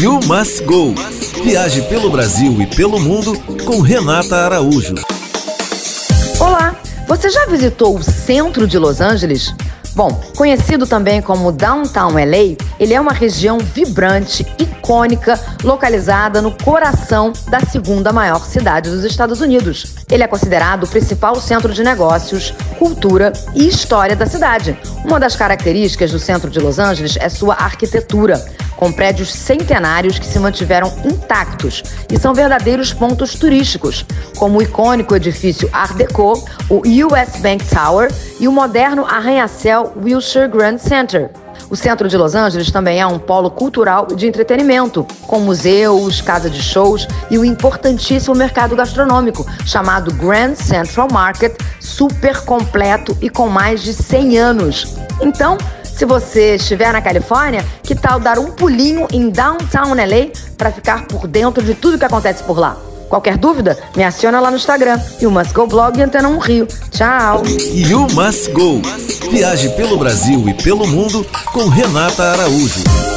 You Must Go. Viaje pelo Brasil e pelo mundo com Renata Araújo. Olá, você já visitou o centro de Los Angeles? Bom, conhecido também como Downtown LA, ele é uma região vibrante, icônica, localizada no coração da segunda maior cidade dos Estados Unidos. Ele é considerado o principal centro de negócios, cultura e história da cidade. Uma das características do centro de Los Angeles é sua arquitetura com prédios centenários que se mantiveram intactos e são verdadeiros pontos turísticos, como o icônico edifício Art Deco, o US Bank Tower e o moderno arranha-céu Wilshire Grand Center. O centro de Los Angeles também é um polo cultural de entretenimento, com museus, casa de shows e o importantíssimo mercado gastronômico, chamado Grand Central Market, super completo e com mais de 100 anos. Então, se você estiver na Califórnia, que tal dar um pulinho em Downtown LA para ficar por dentro de tudo que acontece por lá? Qualquer dúvida, me aciona lá no Instagram. You Must Go Blog e Antena 1 Rio. Tchau! You Must Go. Viaje pelo Brasil e pelo mundo com Renata Araújo.